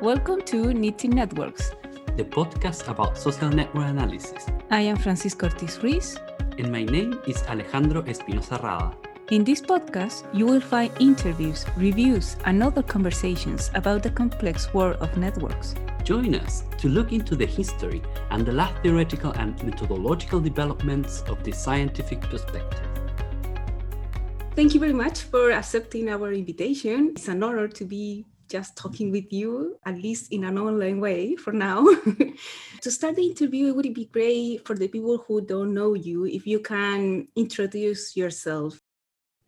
Welcome to Knitting Networks, the podcast about social network analysis. I am Francisca Ortiz Ruiz. And my name is Alejandro Espinosa Rada. In this podcast, you will find interviews, reviews, and other conversations about the complex world of networks. Join us to look into the history and the last theoretical and methodological developments of the scientific perspective. Thank you very much for accepting our invitation. It's an honor to be just talking with you, at least in an online way for now. to start the interview, it would be great for the people who don't know you if you can introduce yourself.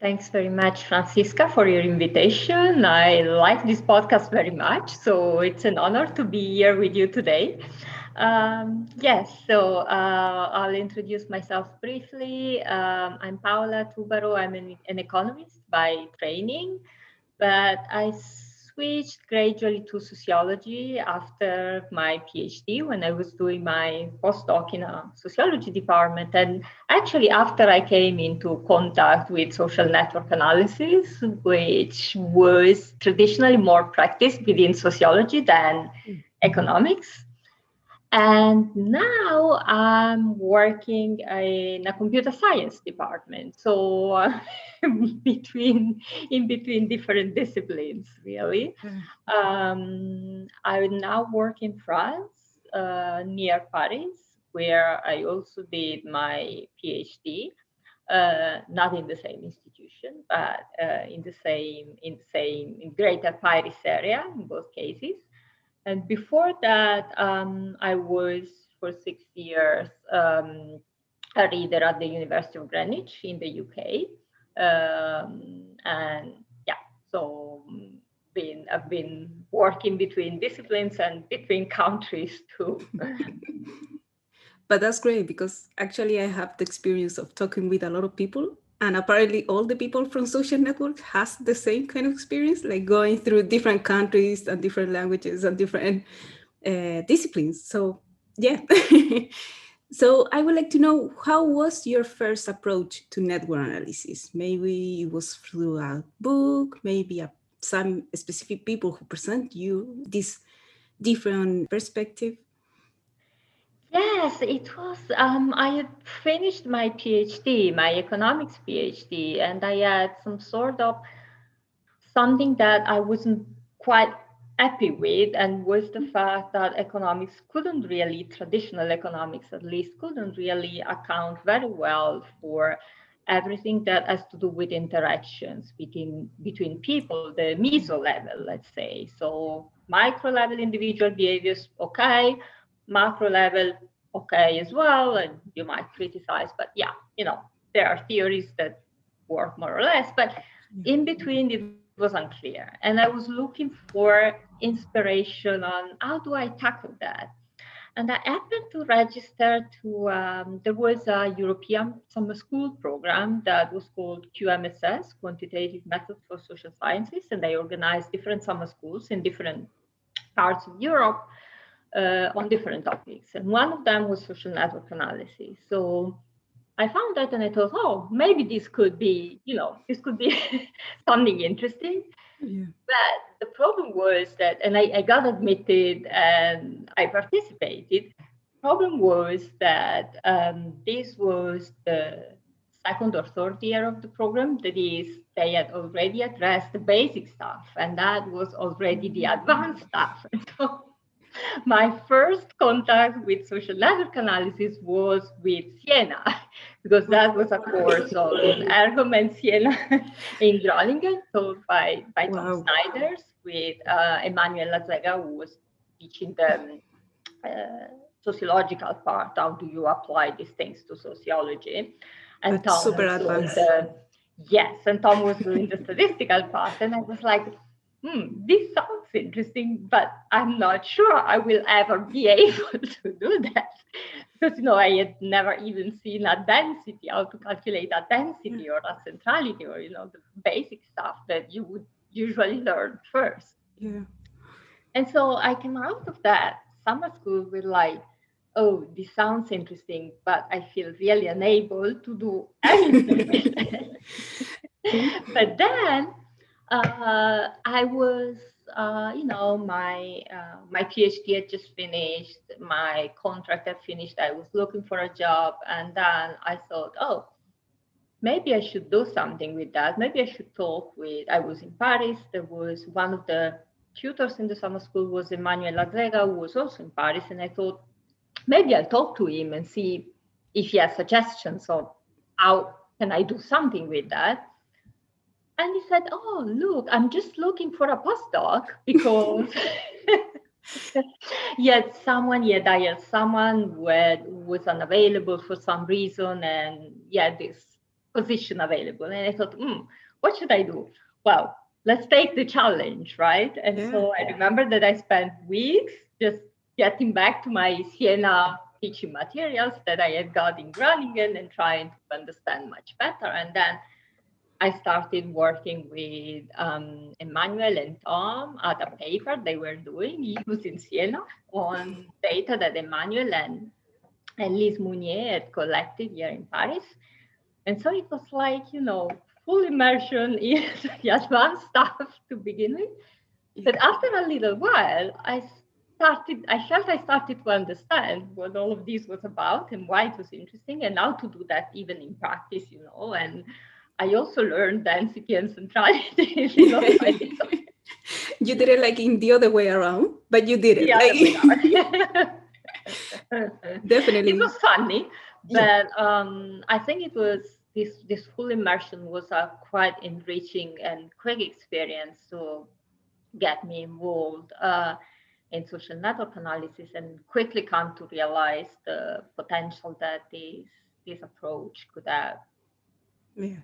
Thanks very much, Francisca, for your invitation. I like this podcast very much, so it's an honor to be here with you today. Um, yes, so uh, I'll introduce myself briefly. Um, I'm Paola Tubaro. I'm an, an, economist by training, but I switched gradually to sociology after my PhD when I was doing my postdoc in a sociology department. And actually, after I came into contact with social network analysis, which was traditionally more practiced within sociology than mm. economics. And now I'm working in a computer science department. So uh, between in between different disciplines, really. Hmm. Um, I now work in France, uh, near Paris, where I also did my PhD. Uh, not in the same institution, but uh, in the same in the same in Greater Paris area in both cases. And before that, um, I was for six years um, a reader at the University of Greenwich in the UK. Um, and yeah, so um, been, I've been working between disciplines and between countries too. but that's great because actually I have the experience of talking with a lot of people and apparently all the people from social networks has the same kind of experience like going through different countries and different languages and different uh, disciplines. So yeah. So i would like to know how was your first approach to network analysis? Maybe it was through a book maybe a, some specific people who present you this different perspective Yes, it was. Um, I had finished my PhD, my economics PhD, and I had some sort of something that I wasn't quite happy with, and was the fact that economics couldn't really, traditional economics at least, couldn't really account very well for everything that has to do with interactions between between people, the meso level, let's say. So micro level individual behaviors, okay macro level okay as well and you might criticize but yeah you know there are theories that work more or less but in between it was unclear and i was looking for inspiration on how do i tackle that? And i happened to register to um, there was a european summer school program that was called qmss quantitative methods for social sciences and they organized different summer schools in different parts of europe uh, on different topics. And one of them was social network analysis. So I found that and I thought, oh, maybe this could be, you know, this could be something interesting. Yeah. But the problem was that, and I, I got admitted and I participated. Problem was that um, this was the second or third year of the program. That is, they had already addressed the basic stuff, and that was already the advanced stuff. And so my first contact with social network analysis was with Siena, because that was a course on ERGM and Siena in Groningen, taught by, by wow. Tom Snijders with uh, Emmanuel Lazega, who was teaching the uh, sociological part. How do you apply these things to sociology? And That's Tom super advanced. The, yes, and Tom was doing the statistical part. And I was like, hmm, this sounds interesting, but I'm not sure I will ever be able to do that. Because, you know, I had never even seen a density, how to calculate a density or a centrality or, you know, the basic stuff that you would usually learn first. Yeah. And so I came out of that summer school with like, oh, this sounds interesting, but I feel really unable to do anything. but then uh, I was uh, you know, my uh, my PhD had just finished, my contract had finished. I was looking for a job, and then I thought, oh, maybe I should do something with that. Maybe I should talk with. I was in Paris. There was one of the tutors in the summer school was Emmanuel Lazega, who was also in Paris, and I thought maybe I'll talk to him and see if he has suggestions of how can I do something with that and he said, Oh, look, I'm just looking for a postdoc because yet someone, yet I had someone who was unavailable for some reason, and yeah, this position available. And I thought, hmm, what should I do? Well, let's take the challenge, right? And yeah. so I remember that I spent weeks just getting back to my Siena teaching materials that I had got in Groningen and trying to understand much better. And then I started working with um, Emmanuel and Tom at a paper they were doing using Siena on data that Emmanuel and, and Lise Mounier had collected here in Paris. And so it was like, you know, full immersion in the advanced stuff to begin with. But after a little while, I started, I felt I started to understand what all of this was about and why it was interesting and how to do that even in practice, you know, and I also learned density and centrality. you, did it like in the other way around, but you did it. Like... Definitely. It was funny, but um, I think it was this this full immersion was a quite enriching and quick experience to get me involved uh, in social network analysis and quickly come to realize the potential that this this approach could have. Yeah.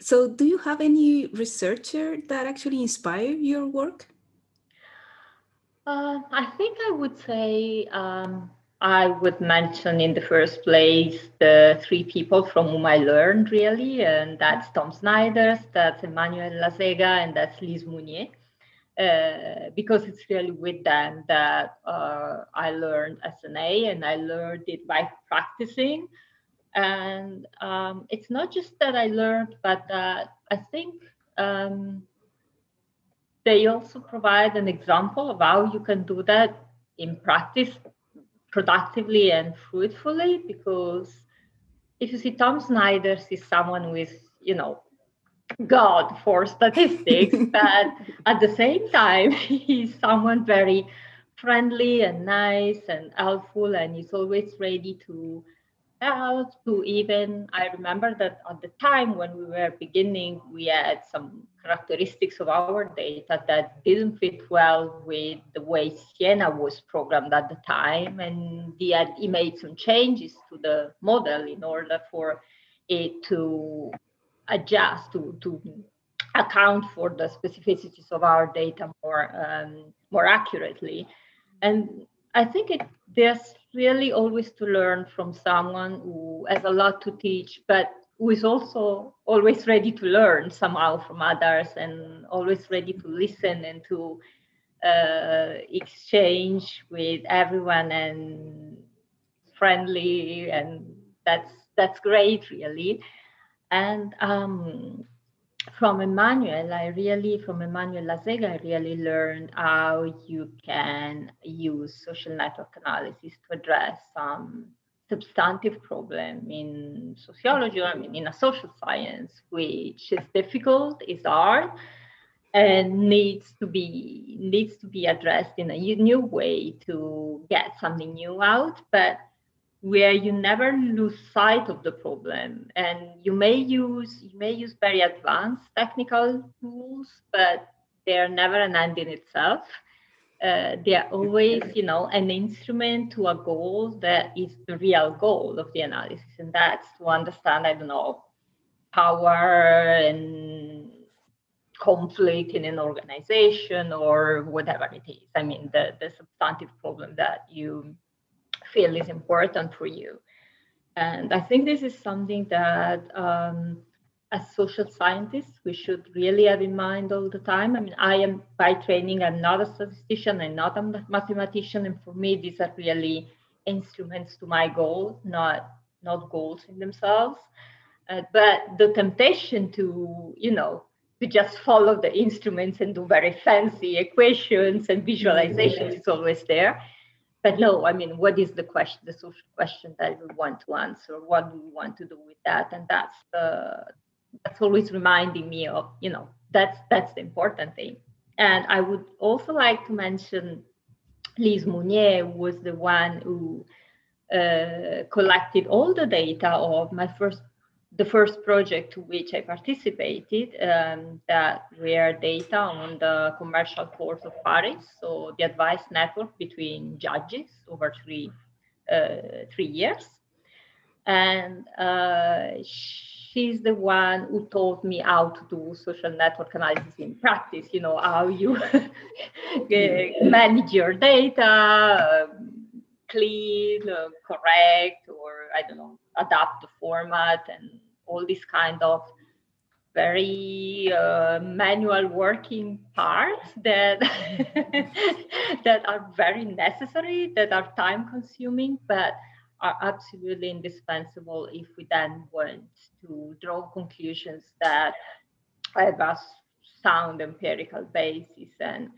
So, do you have any researcher that actually inspire your work? Uh, I think I would say um, I would mention in the first place the three people from whom I learned really, and that's Tom Snijders, that's Emmanuel Lazega, and that's Lise Mounier. Uh, because it's really with them that uh, I learned SNA and I learned it by practicing. And um, it's not just that I learned, but that I think um, they also provide an example of how you can do that in practice productively and fruitfully. Because if you see Tom Snijders is someone with, you know, God for statistics, but at the same time, he's someone very friendly and nice and helpful, and he's always ready to to even i remember that at the time when we were beginning we had some characteristics of our data that didn't fit well with the way siena was programmed at the time and he had he made some changes to the model in order for it to adjust to, to account for the specificities of our data more um, more accurately. And i think it there's really always to learn from someone who has a lot to teach, but who is also always ready to learn somehow from others and always ready to listen and to uh, exchange with everyone and friendly and that's that's great really. And um, from Emmanuel, I really, from Emmanuel Lazega, I really learned how you can use social network analysis to address some substantive problem in sociology, I mean, in a social science, which is difficult, is hard, and needs to be needs to be addressed in a new way to get something new out. But where you never lose sight of the problem. And you may use you may use very advanced technical tools but they're never an end in itself. Uh, they're always you know an instrument to a goal that is the real goal of the analysis. And that's to understand i don't know power and conflict in an organization or whatever it is. I mean the, the substantive problem that you feel is important for you. And I think this is something that, um, as social scientists, we should really have in mind all the time. I mean, I am by training, I'm not a statistician, I'm not a mathematician, and for me, these are really instruments to my goal, not not goals in themselves. Uh, but the temptation to, you know, to just follow the instruments and do very fancy equations and visualizations. is always there. But no, I mean, what is the question, the social question that we want to answer? What do we want to do with that? And that's the that's always reminding me of, you know, that's that's the important thing. And I would also like to mention Lise Mounier was the one who uh, collected all the data of my first the first project to which I participated um, that were data on the commercial court of Paris, so the advice network between judges over three uh, three years, and uh, she's the one who taught me how to do social network analysis in practice. You know how you manage your data. Um, clean, uh, correct, or I don't know, adapt the format and all these kind of very uh, manual working parts that that are very necessary, that are time consuming, but are absolutely indispensable if we then want to draw conclusions that have a sound empirical basis and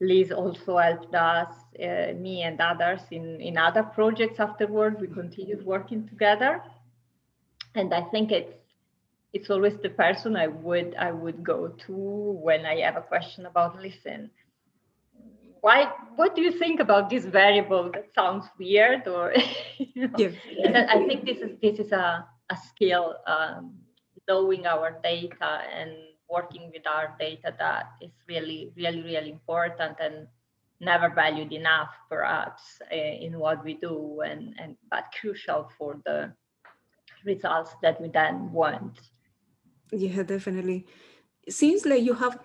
Lise also helped us, uh, me and others, in, in other projects afterward. We continued working together. And I think it's it's always the person I would I would go to when I have a question about listen. Why what do you think about this variable that sounds weird or you know? yeah. I think this is this is a, a skill um, knowing our data and working with our data that is really, really, really important and never valued enough, perhaps, uh, in what we do, and, and but crucial for the results that we then want. Yeah, definitely. It seems like you have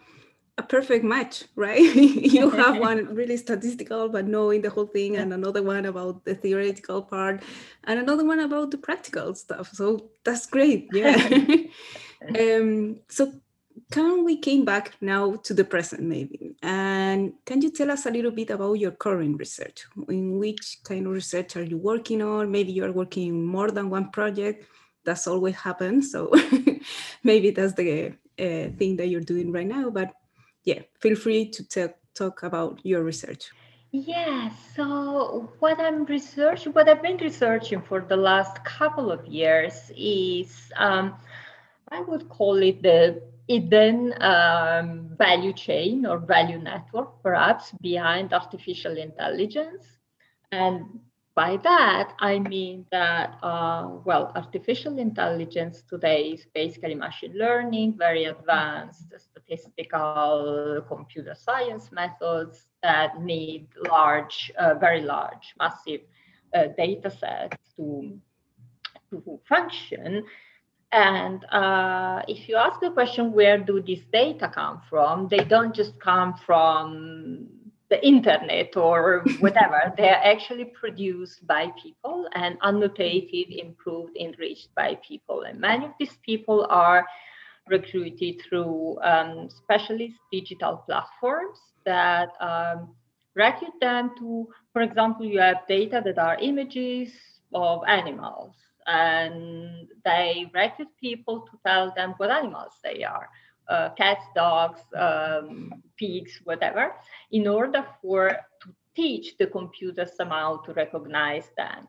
a perfect match, right? you have one really statistical, but knowing the whole thing, and another one about the theoretical part, and another one about the practical stuff. So that's great. Yeah. um, so can we came back now to the present maybe? And can you tell us a little bit about your current research? In which kind of research are you working on? Maybe you are working more than one project. That's always happens so maybe that's the uh, thing that you're doing right now but yeah feel free to talk talk about your research. Yeah so what i'm researching what i've been researching for the last couple of years is um, i would call it the hidden um, value chain or value network, perhaps, behind artificial intelligence. And by that, I mean that, uh, well, artificial intelligence today is basically machine learning, very advanced statistical computer science methods that need large, uh, very large, massive uh, data sets to, to function. And uh, if you ask the question, where do these data come from? They don't just come from the internet or whatever. They're actually produced by people and annotated, improved, enriched by people. And many of these people are recruited through um, specialist digital platforms that um, recruit them to, for example, you have data that are images of animals and they recruit people to tell them what animals they are uh, cats dogs um, pigs whatever in order for to teach the computer somehow to recognize them.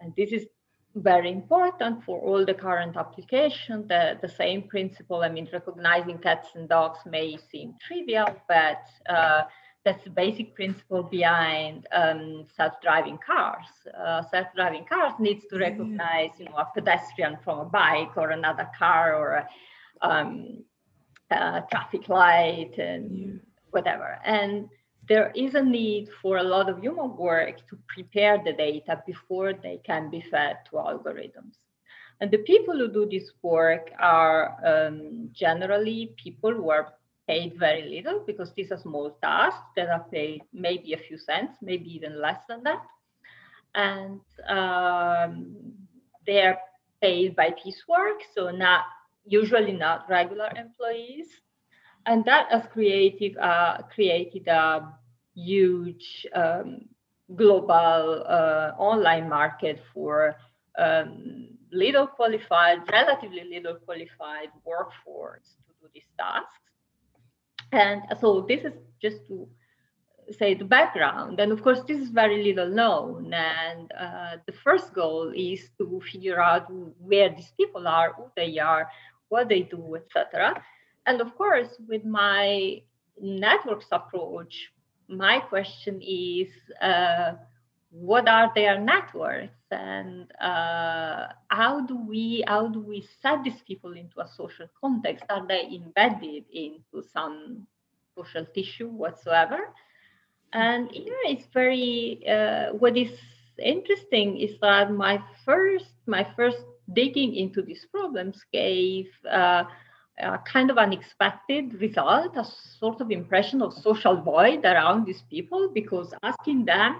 And this is very important for all the current application. The, the same principle i mean recognizing cats and dogs may seem trivial but uh, that's the basic principle behind um, self-driving cars. Uh, self-driving cars needs to recognize, you know, a pedestrian from a bike or another car or a, um, a traffic light and yeah. whatever. And there is a need for a lot of human work to prepare the data before they can be fed to algorithms. And the people who do this work are um, generally people who are paid very little because these are small tasks that are paid maybe a few cents, maybe even less than that. And um, they're paid by piecework, so not usually not regular employees. And that has created uh, created a huge um, global uh, online market for um, little qualified, relatively little qualified workforce to do these tasks And so this is just to say the background. And of course, this is very little known. And uh, the first goal is to figure out where these people are, who they are, what they do, etc. And of course, with my networks approach, my question is uh, what are their networks? And uh, how do we how do we set these people into a social context? Are they embedded into some social tissue whatsoever? And here it's very uh, what is interesting is that my first my first digging into these problems gave uh, a kind of unexpected result, a sort of impression of social void around these people, because asking them,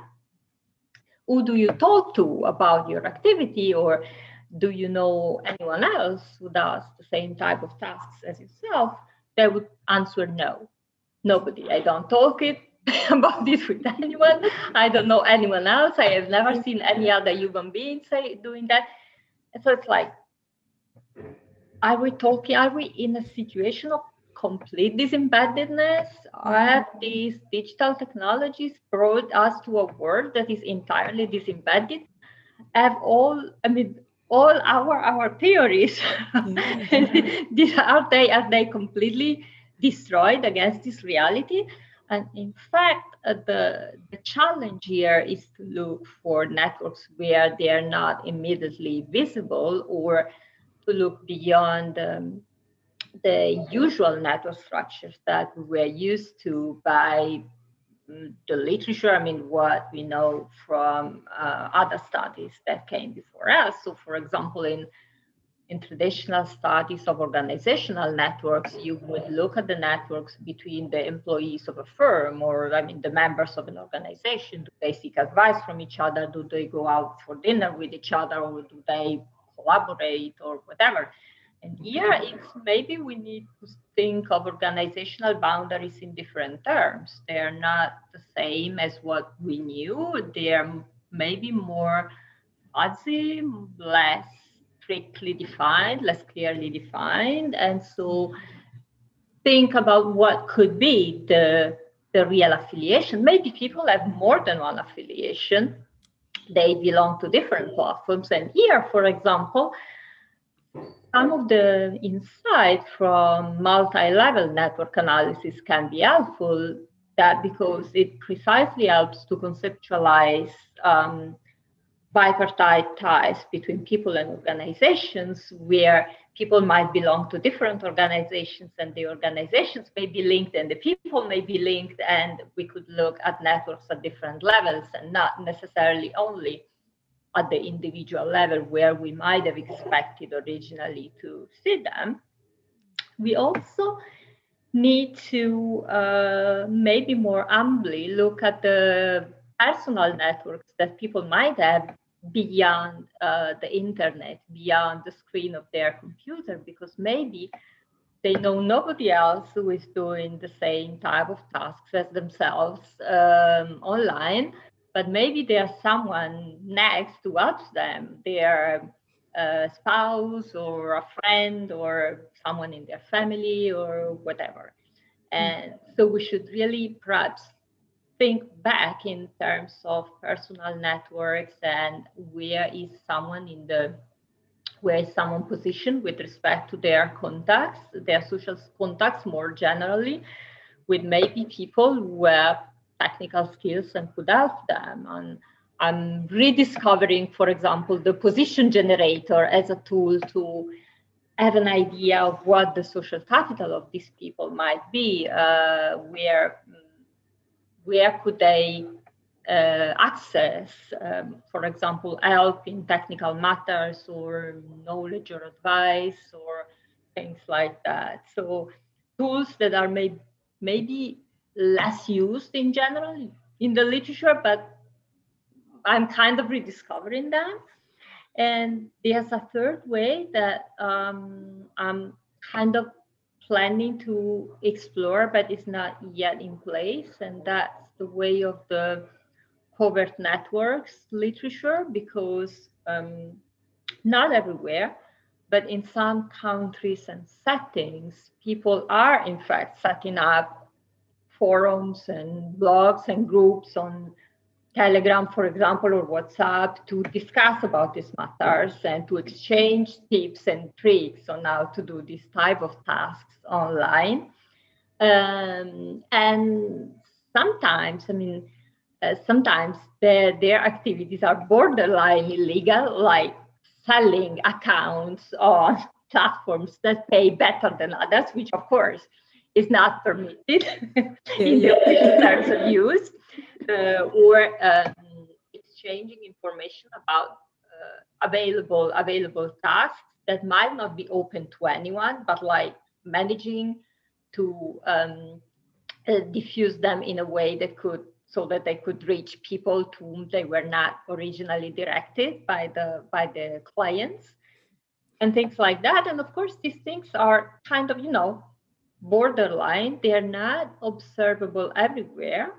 who do you talk to about your activity, or do you know anyone else who does the same type of tasks as yourself, they would answer no. Nobody. I don't talk it about this with anyone. I don't know anyone else. I have never seen any other human being say doing that. so it's like are we talking are we in a situation of complete disembeddedness have these digital technologies brought us to a world that is entirely disembedded have all i mean all our our theories mm-hmm. are they are they completely destroyed against this reality and in fact uh, the the challenge here is to look for networks where they are not immediately visible or to look beyond um, the usual network structures that we're used to by mm, the literature, I mean, what we know from uh, other studies that came before us. So, for example, in in traditional studies of organizational networks, you would look at the networks between the employees of a firm or, I mean, the members of an organization. Do they seek advice from each other? Do they go out for dinner with each other? Or do they collaborate or whatever. And mm-hmm. here it's maybe we need to think of organizational boundaries in different terms. They're not the same as what we knew. They're maybe more fuzzy, less strictly defined, less clearly defined. And so think about what could be the, the real affiliation. Maybe people have more than one affiliation they belong to different platforms. And here, for example, some of the insight from multi-level network analysis can be helpful that because it precisely helps to conceptualize um, bipartite ties between people and organizations where people might belong to different organizations and the organizations may be linked and the people may be linked and we could look at networks at different levels and not necessarily only at the individual level where we might have expected originally to see them we also need to uh, maybe more humbly look at the personal networks that people might have beyond uh, the internet, beyond the screen of their computer, because maybe they know nobody else who is doing the same type of tasks as themselves um, online, but maybe there's someone next to watch them, their uh, spouse or a friend or someone in their family or whatever. And so we should really perhaps think back in terms of personal networks and where is someone in the where is someone positioned with respect to their contacts, their social contacts more generally, with maybe people who have technical skills and could help them. And I'm rediscovering, for example, the position generator as a tool to have an idea of what the social capital of these people might be, uh, where where could they uh, access, um, for example, help in technical matters or knowledge or advice or things like that. So tools that are may- maybe less used in general in the literature, but I'm kind of rediscovering them. And there's a third way that um, I'm kind of planning to explore, but it's not yet in place. And that's the way of the covert networks literature, because um, not everywhere but in some countries and settings, people are in fact setting up forums and blogs and groups on Telegram, for example, or WhatsApp to discuss about these matters and to exchange tips and tricks on how to do this type of tasks online. Um, and sometimes, I mean, uh, sometimes their, their activities are borderline illegal, like selling accounts on platforms that pay better than others, which of course is not permitted in the terms of use, uh, or um, exchanging information about uh, available available tasks that might not be open to anyone, but like managing to um, uh, diffuse them in a way that could so that they could reach people to whom they were not originally directed by the by the clients and things like that. And of course these things are kind of you know borderline. They are not observable everywhere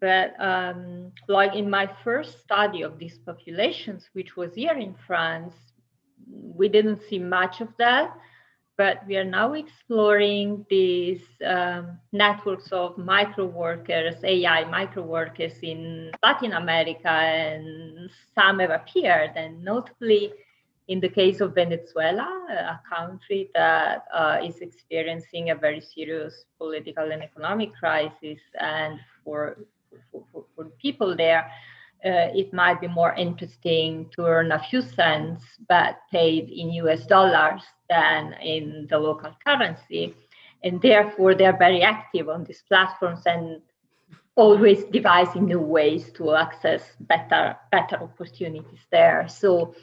but um, like in my first study of these populations which was here in france we didn't see much of that but we are now exploring these um, networks of micro workers, AI micro workers in Latin America, and some have appeared, and notably in the case of Venezuela, a country that uh, is experiencing a very serious political and economic crisis, and for, for, for, for people there, uh, it might be more interesting to earn a few cents but paid in US dollars than in the local currency. And therefore, they're very active on these platforms and always devising new ways to access better, better opportunities there. So,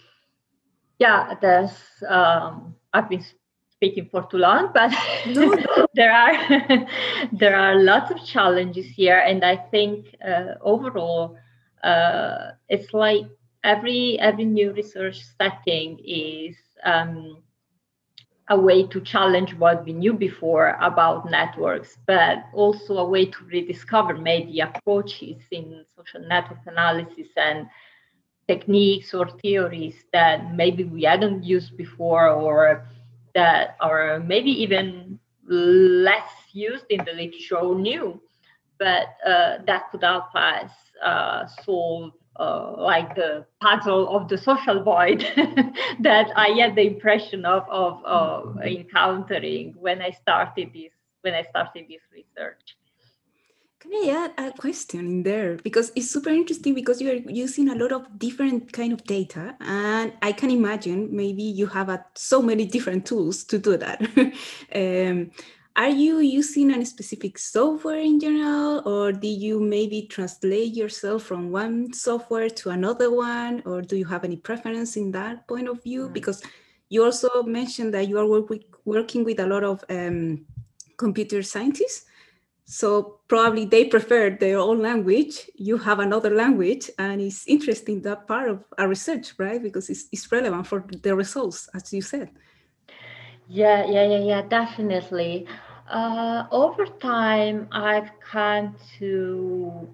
yeah, there's, um, I've been speaking for too long, but there are there are lots of challenges here, and I think uh, overall uh, it's like every every new research setting is um, a way to challenge what we knew before about networks, but also a way to rediscover maybe approaches in social network analysis and techniques or theories that maybe we hadn't used before or that are maybe even less used in the literature or new, but uh, that could help us uh, solve uh, like the puzzle of the social void that I had the impression of, of, of encountering when I started this when I started this research. Can I add a question in there? Because it's super interesting because you are using a lot of different kind of data and I can imagine maybe you have a, so many different tools to do that. um, are you using a specific software in general or do you maybe translate yourself from one software to another one or do you have any preference in that point of view mm. because you also mentioned that you are work with, working with a lot of um, computer scientists so probably they prefer their own language. You have another language and it's interesting that part of our research right? Because it's, it's relevant for the results as you said. Yeah, yeah, yeah, yeah, definitely. Uh, over time, I've come to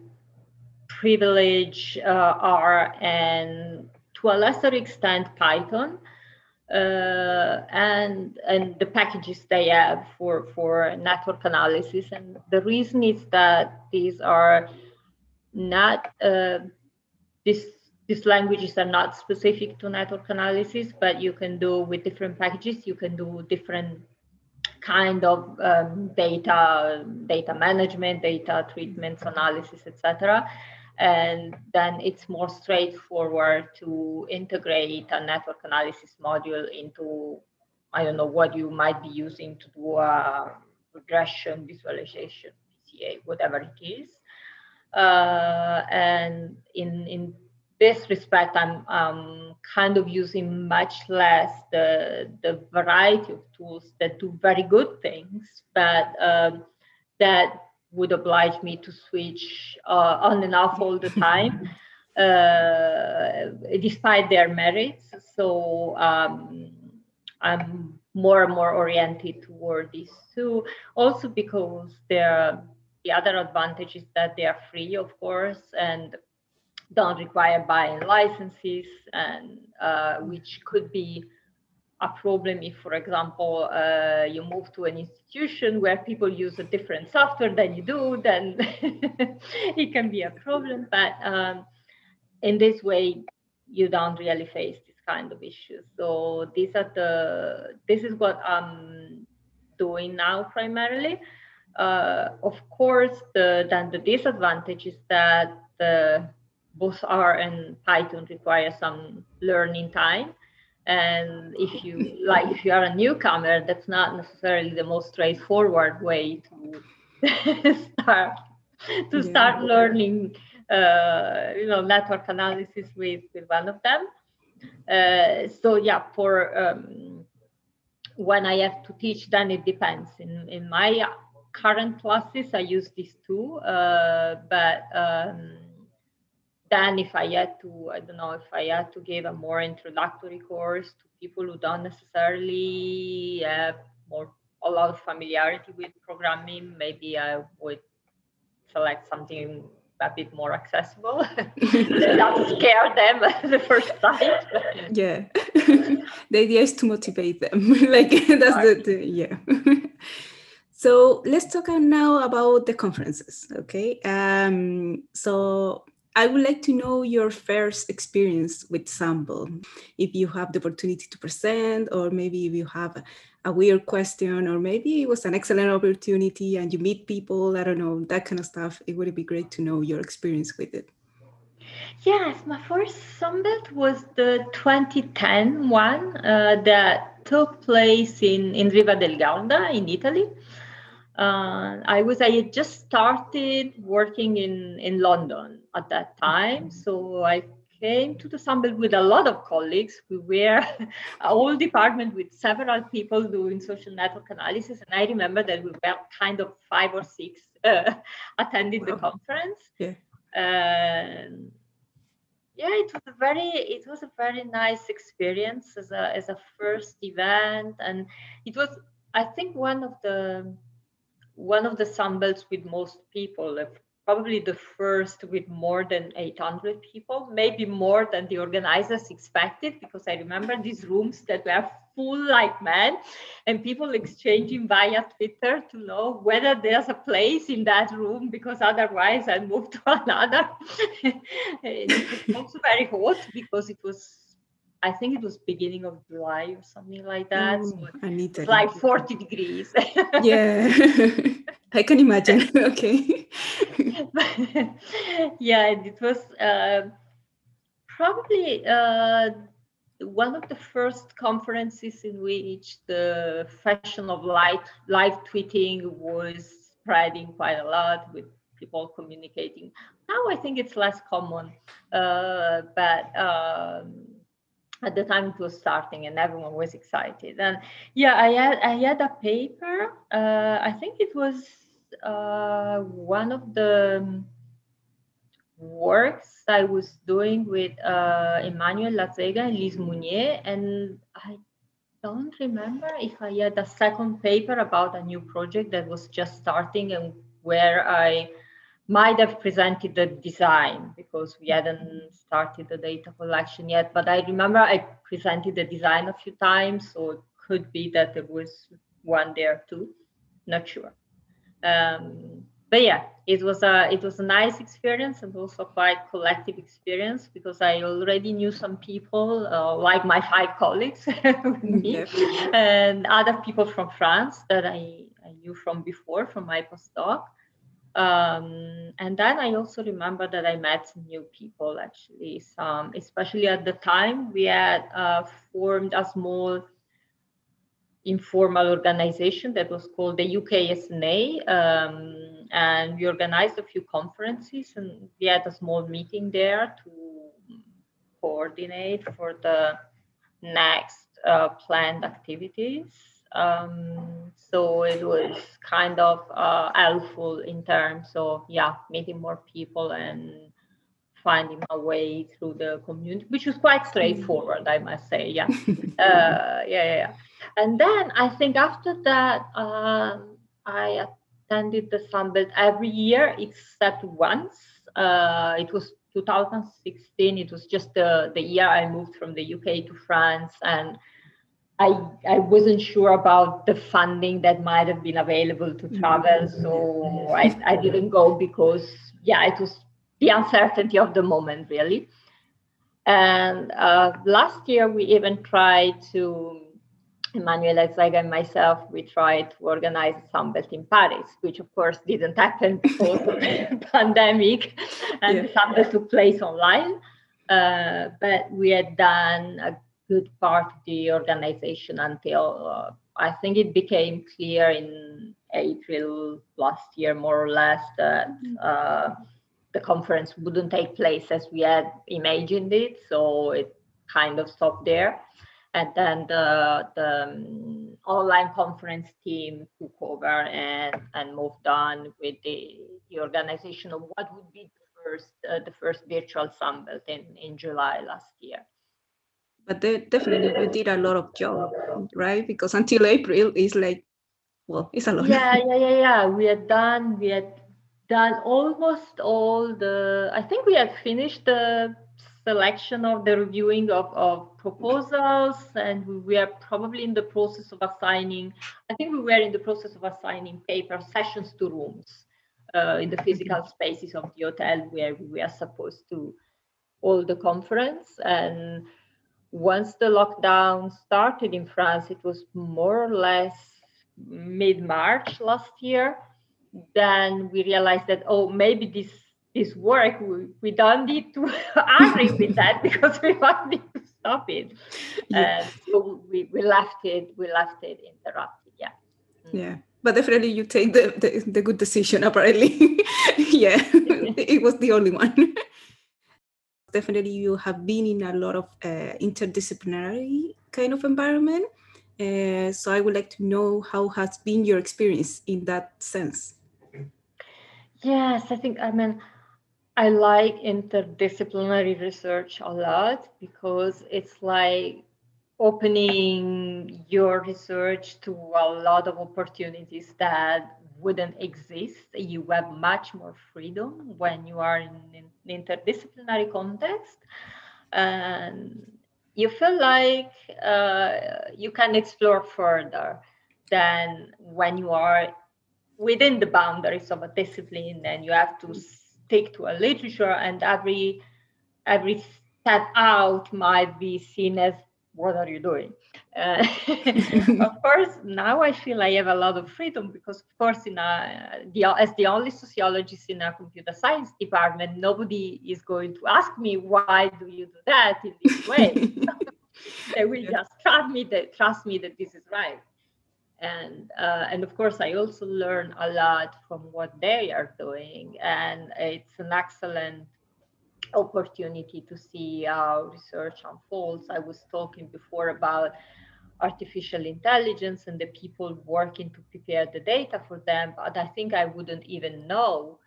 privilege uh, R and to a lesser extent Python uh, and and the packages they have for for network analysis. And the reason is that these are not uh, this these languages are not specific to network analysis, but you can do with different packages, you can do different kind of um, data, data management, data treatments, analysis, etc. And then it's more straightforward to integrate a network analysis module into, I don't know, what you might be using to do a regression, visualization, PCA, whatever it is. Uh, and in, in this respect, I'm um, kind of using much less the, the variety of tools that do very good things, but um, that would oblige me to switch uh, on and off all the time, uh, despite their merits. So um, I'm more and more oriented toward these two, also because the other advantage is that they are free, of course, and don't require buying licenses and uh, which could be a problem if, for example, uh, you move to an institution where people use a different software than you do, then it can be a problem. But um, in this way, you don't really face this kind of issues. So these are the this is what I'm doing now primarily. Uh, of course, the, then the disadvantage is that the, both R and Python require some learning time and if you like if you are a newcomer that's not necessarily the most straightforward way to start to yeah. start learning uh, you know network analysis with with one of them uh, so yeah for um, when i have to teach then it depends in in my current classes i use these two uh, but um, then if I had to, I don't know, if I had to give a more introductory course to people who don't necessarily have more a lot of familiarity with programming, maybe I would select something a bit more accessible. Not scare them the first time. yeah. the idea is to motivate them. like that's the, the yeah. so let's talk now about the conferences. Okay. Um so I would like to know your first experience with Sunbelt. If you have the opportunity to present, or maybe if you have a weird question, or maybe it was an excellent opportunity and you meet people, I don't know, that kind of stuff. It would be great to know your experience with it. Yes, my first Sunbelt was the 2010 one uh, that took place in, in Riva del Garda in Italy. Uh, I was I had just started working in in London at that time, so I came to the Sunbelt with a lot of colleagues. We were a whole department with several people doing social network analysis, and I remember that we were kind of five or six uh, attending wow. the conference. Yeah. Uh, yeah, it was a very it was a very nice experience as a as a first event, and it was I think one of the one of the Sunbelts with most people, probably the first with more than 800 people, maybe more than the organizers expected, because I remember these rooms that were full like men and people exchanging via Twitter to know whether there's a place in that room, because otherwise I move to another. it was also very hot because it was I think it was beginning of July or something like that. Ooh, so I need that. Like 40 degrees. yeah. I can imagine. okay. yeah, it was uh, probably uh, one of the first conferences in which the fashion of live, live tweeting was spreading quite a lot with people communicating. Now I think it's less common, uh, but um, at the time it was starting and everyone was excited. And yeah i had i had a paper uh, i think it was uh, one of the works i was doing with uh, emmanuel lazega and lise mounier and i don't remember if i had a second paper about a new project that was just starting and where i might have presented the design because we hadn't started the data collection yet. But I remember I presented the design a few times, so it could be that there was one there too. Not sure. Um, but yeah, it was a it was a nice experience and also quite collective experience because I already knew some people, uh, like my five colleagues with me, and other people from France that I, I knew from before from my postdoc. Um, and then I also remember that I met some new people actually, some, especially at the time we had uh, formed a small informal organization that was called the UKSNA. Um, and we organized a few conferences and we had a small meeting there to coordinate for the next uh, planned activities. Um, so it was kind of uh, helpful in terms of yeah meeting more people and finding my way through the community, which was quite straightforward, I must say. Yeah, uh, yeah, yeah. And then I think after that, um, I attended the Sunbelt every year except once. Uh, it was 2016. It was just the, the year I moved from the UK to France and I, I wasn't sure about the funding that might have been available to travel. So I, I didn't go because, yeah, it was the uncertainty of the moment, really. And uh, last year, we even tried to, Emmanuel Lazega and myself, we tried to organize Sunbelt in Paris, which of course didn't happen because of the pandemic, and yeah. the Sunbelt took place online. Uh, but we had done a good part of the organization until uh, I think it became clear in April last year, more or less, that uh, the conference wouldn't take place as we had imagined it. So it kind of stopped there. And then the, the um, online conference team took over and, and moved on with the, the organization of what would be the first, uh, the first virtual Sunbelt in, in July last year. But they, definitely you did a lot of job, right? Because until April is like, well, it's a lot. Yeah, yeah, yeah, yeah. We had done, we had done almost all the, I think we had finished the selection of the reviewing of, of proposals and we were probably in the process of assigning, I think we were in the process of assigning paper sessions to rooms uh, in the physical spaces of the hotel where we were supposed to hold the conference. And once the lockdown started in France, it was more or less mid-March last year then we realized that oh maybe this this work we, we don't need to hurry with that because we might need to stop it. Yeah. uh, so we, we left it we left it interrupted yeah. Mm. yeah. But definitely you take the, the, the good decision apparently. Yeah. It was the only one definitely you have been in a lot of uh, interdisciplinary kind of environment uh, so i would like to know how has been your experience in that sense. Yes, I think, I mean, I like interdisciplinary research a lot because it's like opening your research to a lot of opportunities that wouldn't exist. You have much more freedom when you are in an interdisciplinary context. And you feel like uh, you can explore further than when you are within the boundaries of a discipline and you have to stick to a literature and every every step out might be seen as what are you doing? Uh, of course now i feel i have a lot of freedom because of course in a, the, as the only sociologist in a computer science department nobody is going to ask me why do you do that in this way? They will just trust me that trust me that this is right. And uh, and of course i also learn a lot from what they are doing and it's an excellent opportunity to see how research unfolds i was talking before about artificial intelligence and the people working to prepare the data for them but i think i wouldn't even know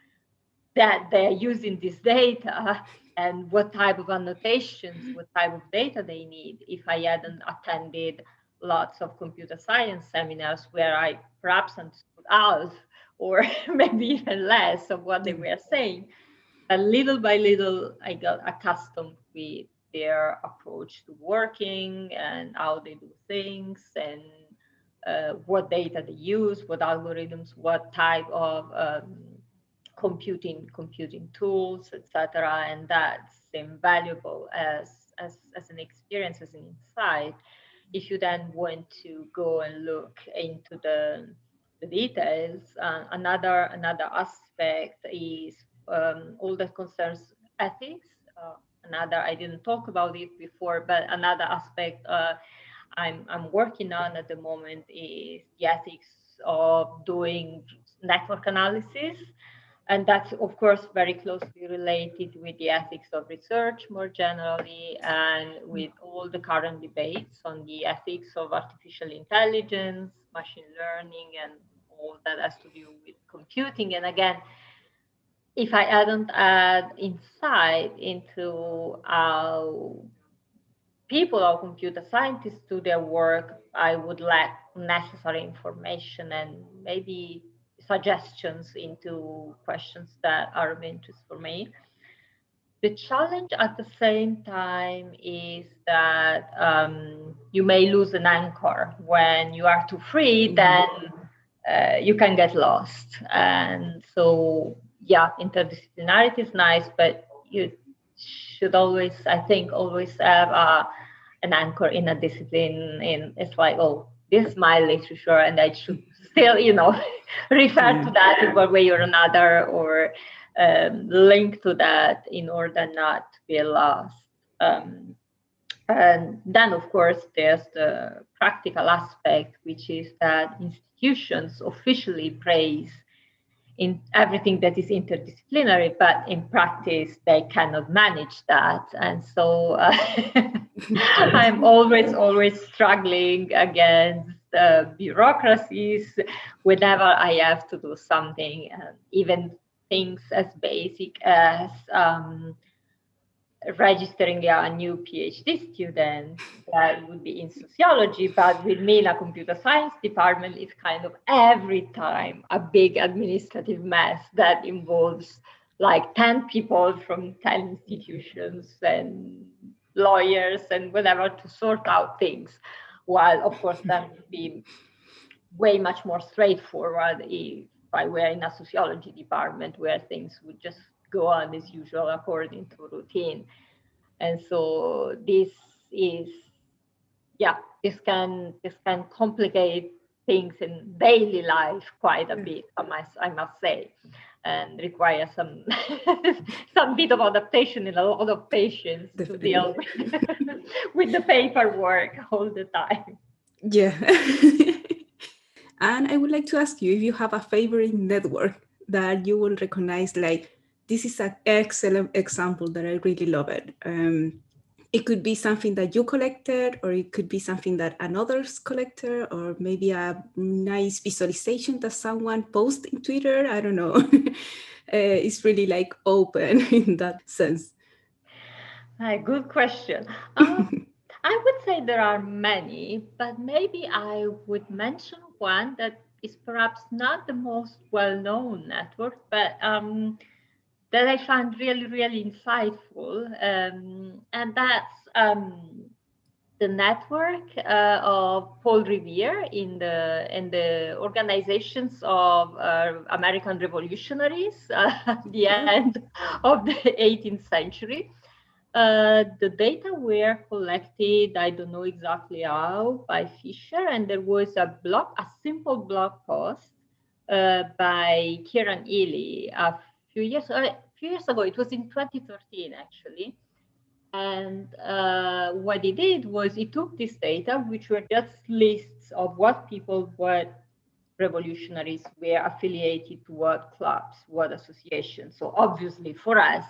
that they're using this data and what type of annotations what type of data they need if i hadn't attended lots of computer science seminars where I perhaps understood half or maybe even less of what they mm-hmm. were saying. But little by little, I got accustomed with their approach to working and how they do things and uh, what data they use, what algorithms, what type of um, computing computing tools, etc. And that's invaluable as, as, as an experience, as an insight if you then want to go and look into the, the details, uh, another another aspect is um, all that concerns ethics. Uh, another I didn't talk about it before, but another aspect uh, I'm I'm working on at the moment is the ethics of doing network analysis and that's of course very closely related with the ethics of research more generally and with all the current debates on the ethics of artificial intelligence machine learning and all that has to do with computing and again if i hadn't had insight into how people or computer scientists do their work i would lack necessary information and maybe suggestions into questions that are of interest for me. the challenge at the same time is that um, you may lose an anchor when you are too free mm-hmm. then uh, you can get lost and so yeah interdisciplinarity is nice but you should always i think always have uh, an anchor in a discipline in it's like oh this is my literature and i should still you know refer to that in one way or another or um, link to that in order not to be lost. Um, and then, of course, there's the practical aspect, which is that institutions officially praise in everything that is interdisciplinary, but in practice they cannot manage that. And so uh, I'm always, always struggling against uh, bureaucracies whenever I have to do something, and even things as basic as um, registering a new PhD student that would be in sociology, but with me in a computer science department, it's kind of every time a big administrative mess that involves like 10 people from 10 institutions and lawyers and whatever to sort out things. While, of course, that would be way much more straightforward if I were in a sociology department where things would just go on as usual according to routine. And so this is, yeah, this can this can complicate things in daily life quite a mm. bit, I must, I must say, and require some some bit of adaptation and a lot of patience Definitely. to deal with, with the paperwork all the time. Yeah. And I would like to ask you if you have a favorite network that you will recognize, like, this is an excellent example that I really love it. Um, it could be something that you collected, or it could be something that another's collected, or maybe a nice visualization that someone posted in Twitter. I don't know. uh, it's really like open in that sense. Hi, good question. Um, I would say there are many, but maybe I would mention one that is perhaps not the most well-known network, but um, that I found really, really insightful, um, and that's um, the network uh, of Paul Revere in the in the organizations of uh, American revolutionaries uh, at the mm-hmm. end of the 18th century. Uh, the data were collected, I don't know exactly how, by Fischer, and there was a blog, a simple blog post uh, by Kieran Healy a few years, a few years ago. It was in 2013, actually. And uh, what he did was he took this data, which were just lists of what people, what revolutionaries were affiliated to what clubs, what associations. So obviously for us,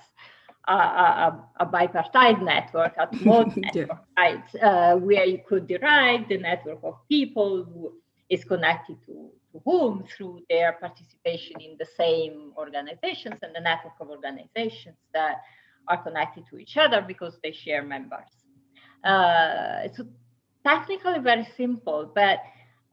a, a, a bipartite network, a small network, right, uh, where you could derive the network of people who is connected to, to whom through their participation in the same organizations and the network of organizations that are connected to each other because they share members. Uh, so technically very simple, but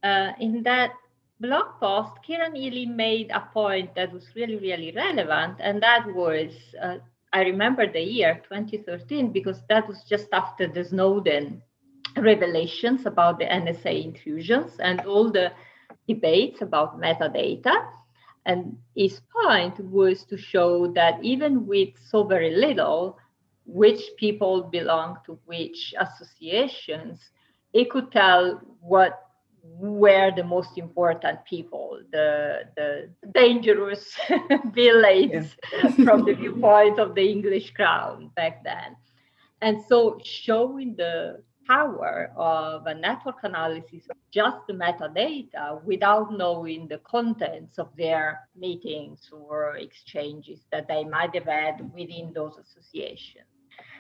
uh, in that blog post, Kieran Healy made a point that was really, really relevant, and that was uh, I remember the year 2013 because that was just after the Snowden revelations about the NSA intrusions and all the debates about metadata. And his point was to show that even with so very little, which people belong to which associations, it could tell what were the most important people, the, the dangerous villains from the viewpoint of the English crown back then. And so showing the power of a network analysis of just the metadata without knowing the contents of their meetings or exchanges that they might have had within those associations.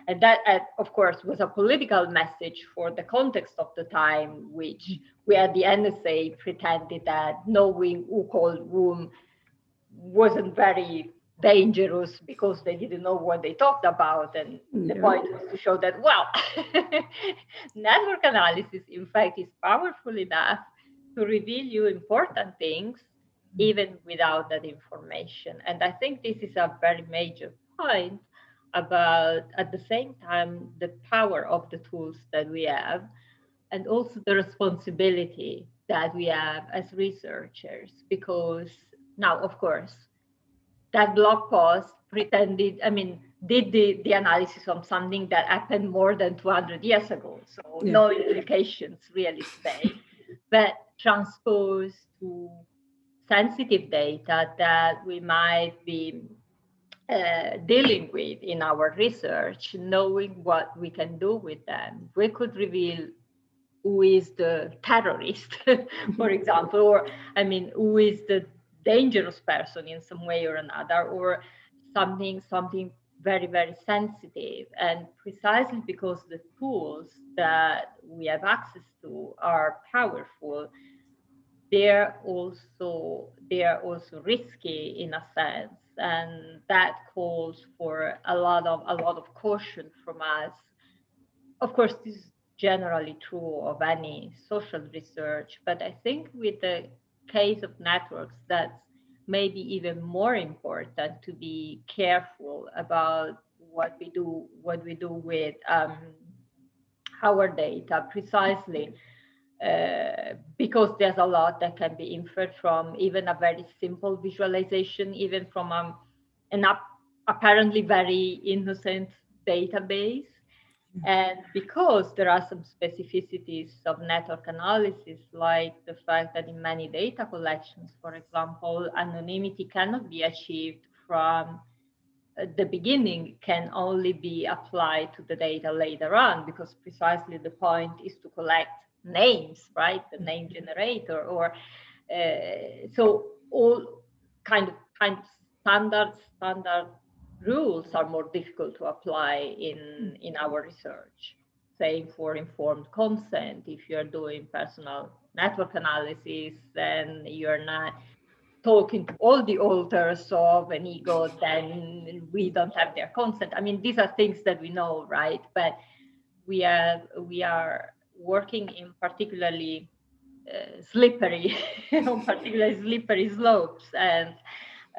And that, uh, of course, was a political message for the context of the time, which where the NSA pretended that knowing who called whom wasn't very dangerous because they didn't know what they talked about. And yeah. the point was to show that, well, network analysis, in fact, is powerful enough to reveal you important things even without that information. And I think this is a very major point about at the same time the power of the tools that we have and also the responsibility that we have as researchers because now of course that blog post pretended i mean did the, the analysis on something that happened more than 200 years ago so yeah. no implications really today but transposed to sensitive data that we might be uh, dealing with in our research, knowing what we can do with them. We could reveal who is the terrorist, for example, or I mean, who is the dangerous person in some way or another, or something, something very, very sensitive. And precisely because the tools that we have access to are powerful, they're also they're also risky in a sense and that calls for a lot of a lot of caution from us of course this is generally true of any social research but i think with the case of networks that's maybe even more important to be careful about what we do what we do with um, our data precisely uh, because there's a lot that can be inferred from even a very simple visualization, even from um, an apparently very innocent database. Mm-hmm. And because there are some specificities of network analysis, like the fact that in many data collections, for example, anonymity cannot be achieved from uh, the beginning can only be applied to the data later on because precisely the point is to collect names, right? The name generator, or uh, so all kind of kind of standard standard rules are more difficult to apply in in our research. Same for informed consent. If you're doing personal network analysis, then you're not talking to all the alters of an ego, then we don't have their consent. I mean, these are things that we know, right? But we are we are working in particularly uh, slippery, on particularly slippery slopes, and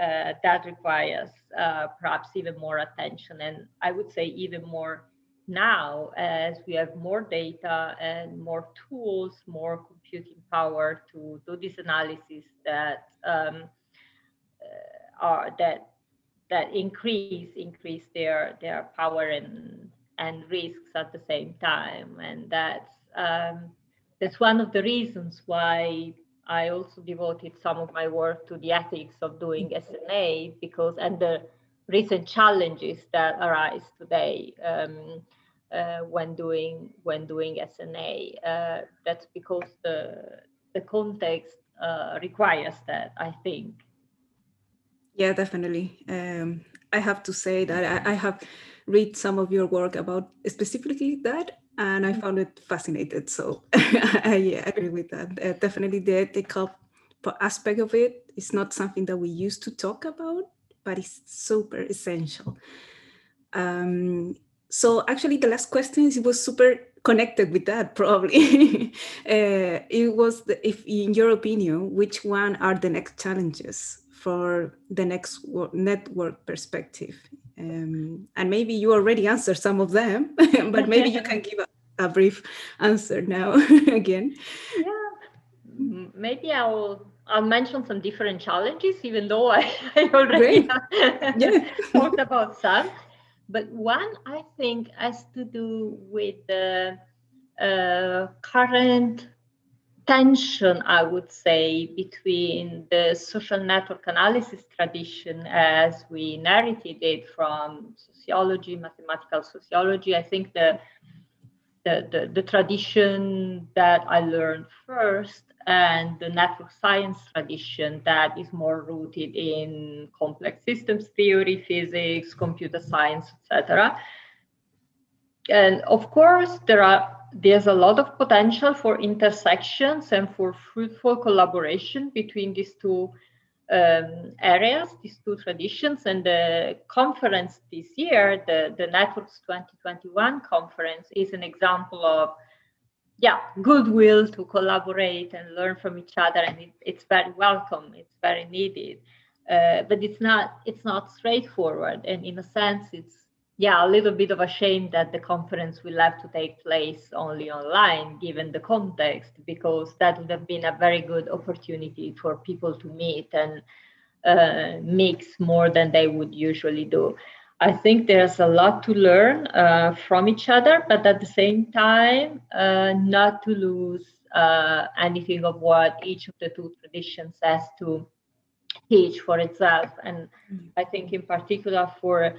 uh, that requires uh, perhaps even more attention. And I would say even more now, as we have more data and more tools, more computing power to do this analysis that um, uh, are that that increase increase their their power and and risks at the same time, and that's um, that's one of the reasons why I also devoted some of my work to the ethics of doing SNA because and the recent challenges that arise today um, uh, when doing when doing SNA. Uh, that's because the the context uh, requires that. I think. Yeah, definitely. Um, I have to say that I, I have read some of your work about specifically that and I mm. found it fascinating. So I agree with that. Uh, definitely, the ethical aspect of it is not something that we used to talk about, but it's super essential. Um, so actually, the last question is, was super connected with that. Probably, uh, it was the, if, in your opinion, which one are the next challenges for the next network perspective um, and maybe you already answered some of them, but maybe you can give a, a brief answer now again. Yeah, maybe I'll I'll mention some different challenges, even though I, I already yeah. talked about some. But one I think has to do with the uh, current tension, I would say, between the social network analysis tradition as we inherited it from sociology, mathematical sociology. I think the the, the, the tradition that I learned first and the network science tradition that is more rooted in complex systems theory, physics, computer science, etc. And of course, there are there's a lot of potential for intersections and for fruitful collaboration between these two um, areas, these two traditions. And the conference this year, the, the Networks 2021 conference, is an example of yeah, goodwill to collaborate and learn from each other, and it, it's very welcome. It's very needed, uh, but it's not it's not straightforward, and in a sense, it's yeah, a little bit of a shame that the conference will have to take place only online, given the context, because that would have been a very good opportunity for people to meet and uh, mix more than they would usually do. I think there's a lot to learn uh, from each other, but at the same time, uh, not to lose uh, anything of what each of the two traditions has to teach for itself. And mm. I think, in particular, for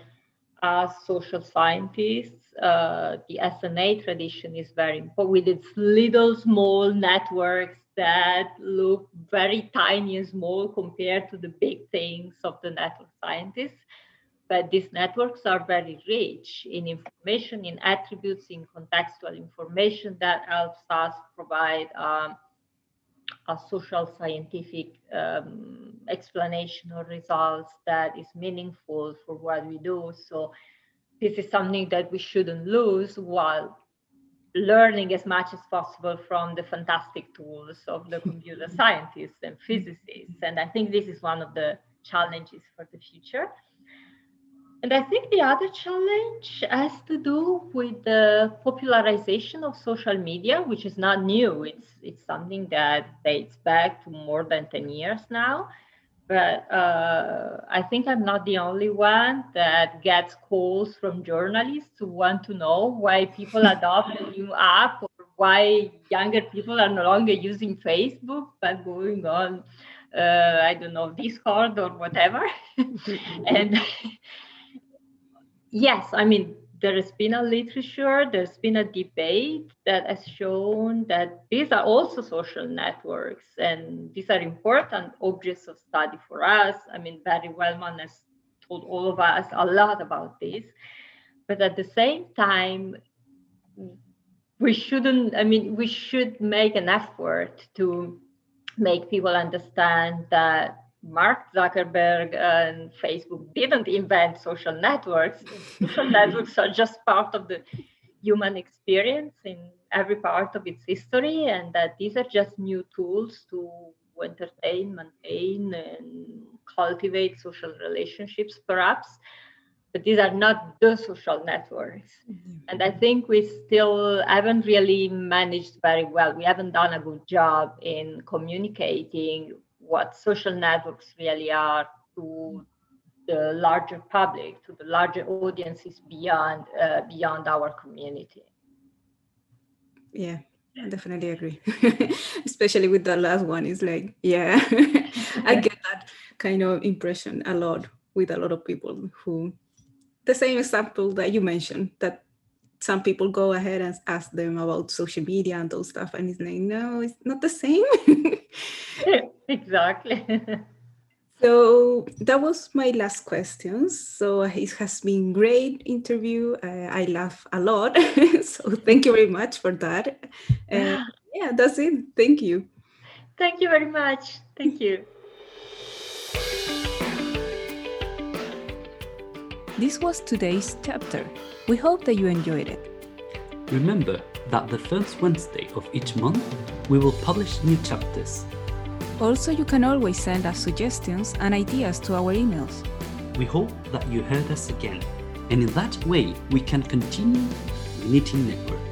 as social scientists, uh, the SNA tradition is very important with its little small networks that look very tiny and small compared to the big things of the network scientists. But these networks are very rich in information, in attributes, in contextual information that helps us provide um, a social scientific um, explanation or results that is meaningful for what we do. So this is something that we shouldn't lose while learning as much as possible from the fantastic tools of the computer scientists and physicists. And I think this is one of the challenges for the future. And I think the other challenge has to do with the popularization of social media, which is not new. It's it's something that dates back to more than 10 years now. But uh, I think I'm not the only one that gets calls from journalists who want to know why people adopt a new app or why younger people are no longer using Facebook but going on, uh, I don't know, Discord or whatever. and yes, I mean, there has been a literature, there's been a debate that has shown that these are also social networks and these are important objects of study for us. I mean, Barry Wellman has told all of us a lot about this. But at the same time, we shouldn't, I mean, we should make an effort to make people understand that Mark Zuckerberg and Facebook didn't invent social networks. social networks are just part of the human experience in every part of its history, and that these are just new tools to entertain, maintain, and cultivate social relationships, perhaps. But these are not the social networks. Mm-hmm. And I think we still haven't really managed very well. We haven't done a good job in communicating what social networks really are to the larger public, to the larger audiences beyond uh, beyond our community. Yeah, I definitely agree. Especially with the last one, it's like, yeah, I get that kind of impression a lot with a lot of people who, the same example that you mentioned, that some people go ahead and ask them about social media and those stuff, and it's like, no, it's not the same. exactly. so that was my last question. So it has been great interview. Uh, I laugh a lot. so thank you very much for that. Uh, yeah, that's it. Thank you. Thank you very much. Thank you. This was today's chapter. We hope that you enjoyed it. Remember that the first Wednesday of each month we will publish new chapters. Also, you can always send us suggestions and ideas to our emails. We hope that you heard us again, and in that way we can continue knitting networks.